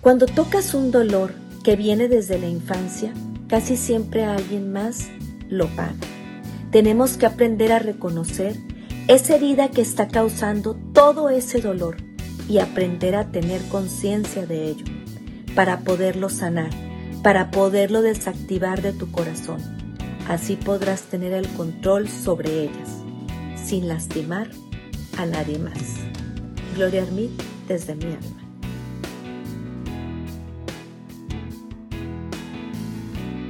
Cuando tocas un dolor que viene desde la infancia, casi siempre alguien más lo paga. Tenemos que aprender a reconocer esa herida que está causando todo ese dolor y aprender a tener conciencia de ello para poderlo sanar, para poderlo desactivar de tu corazón. Así podrás tener el control sobre ellas, sin lastimar a nadie más. Gloria Armit desde mi alma.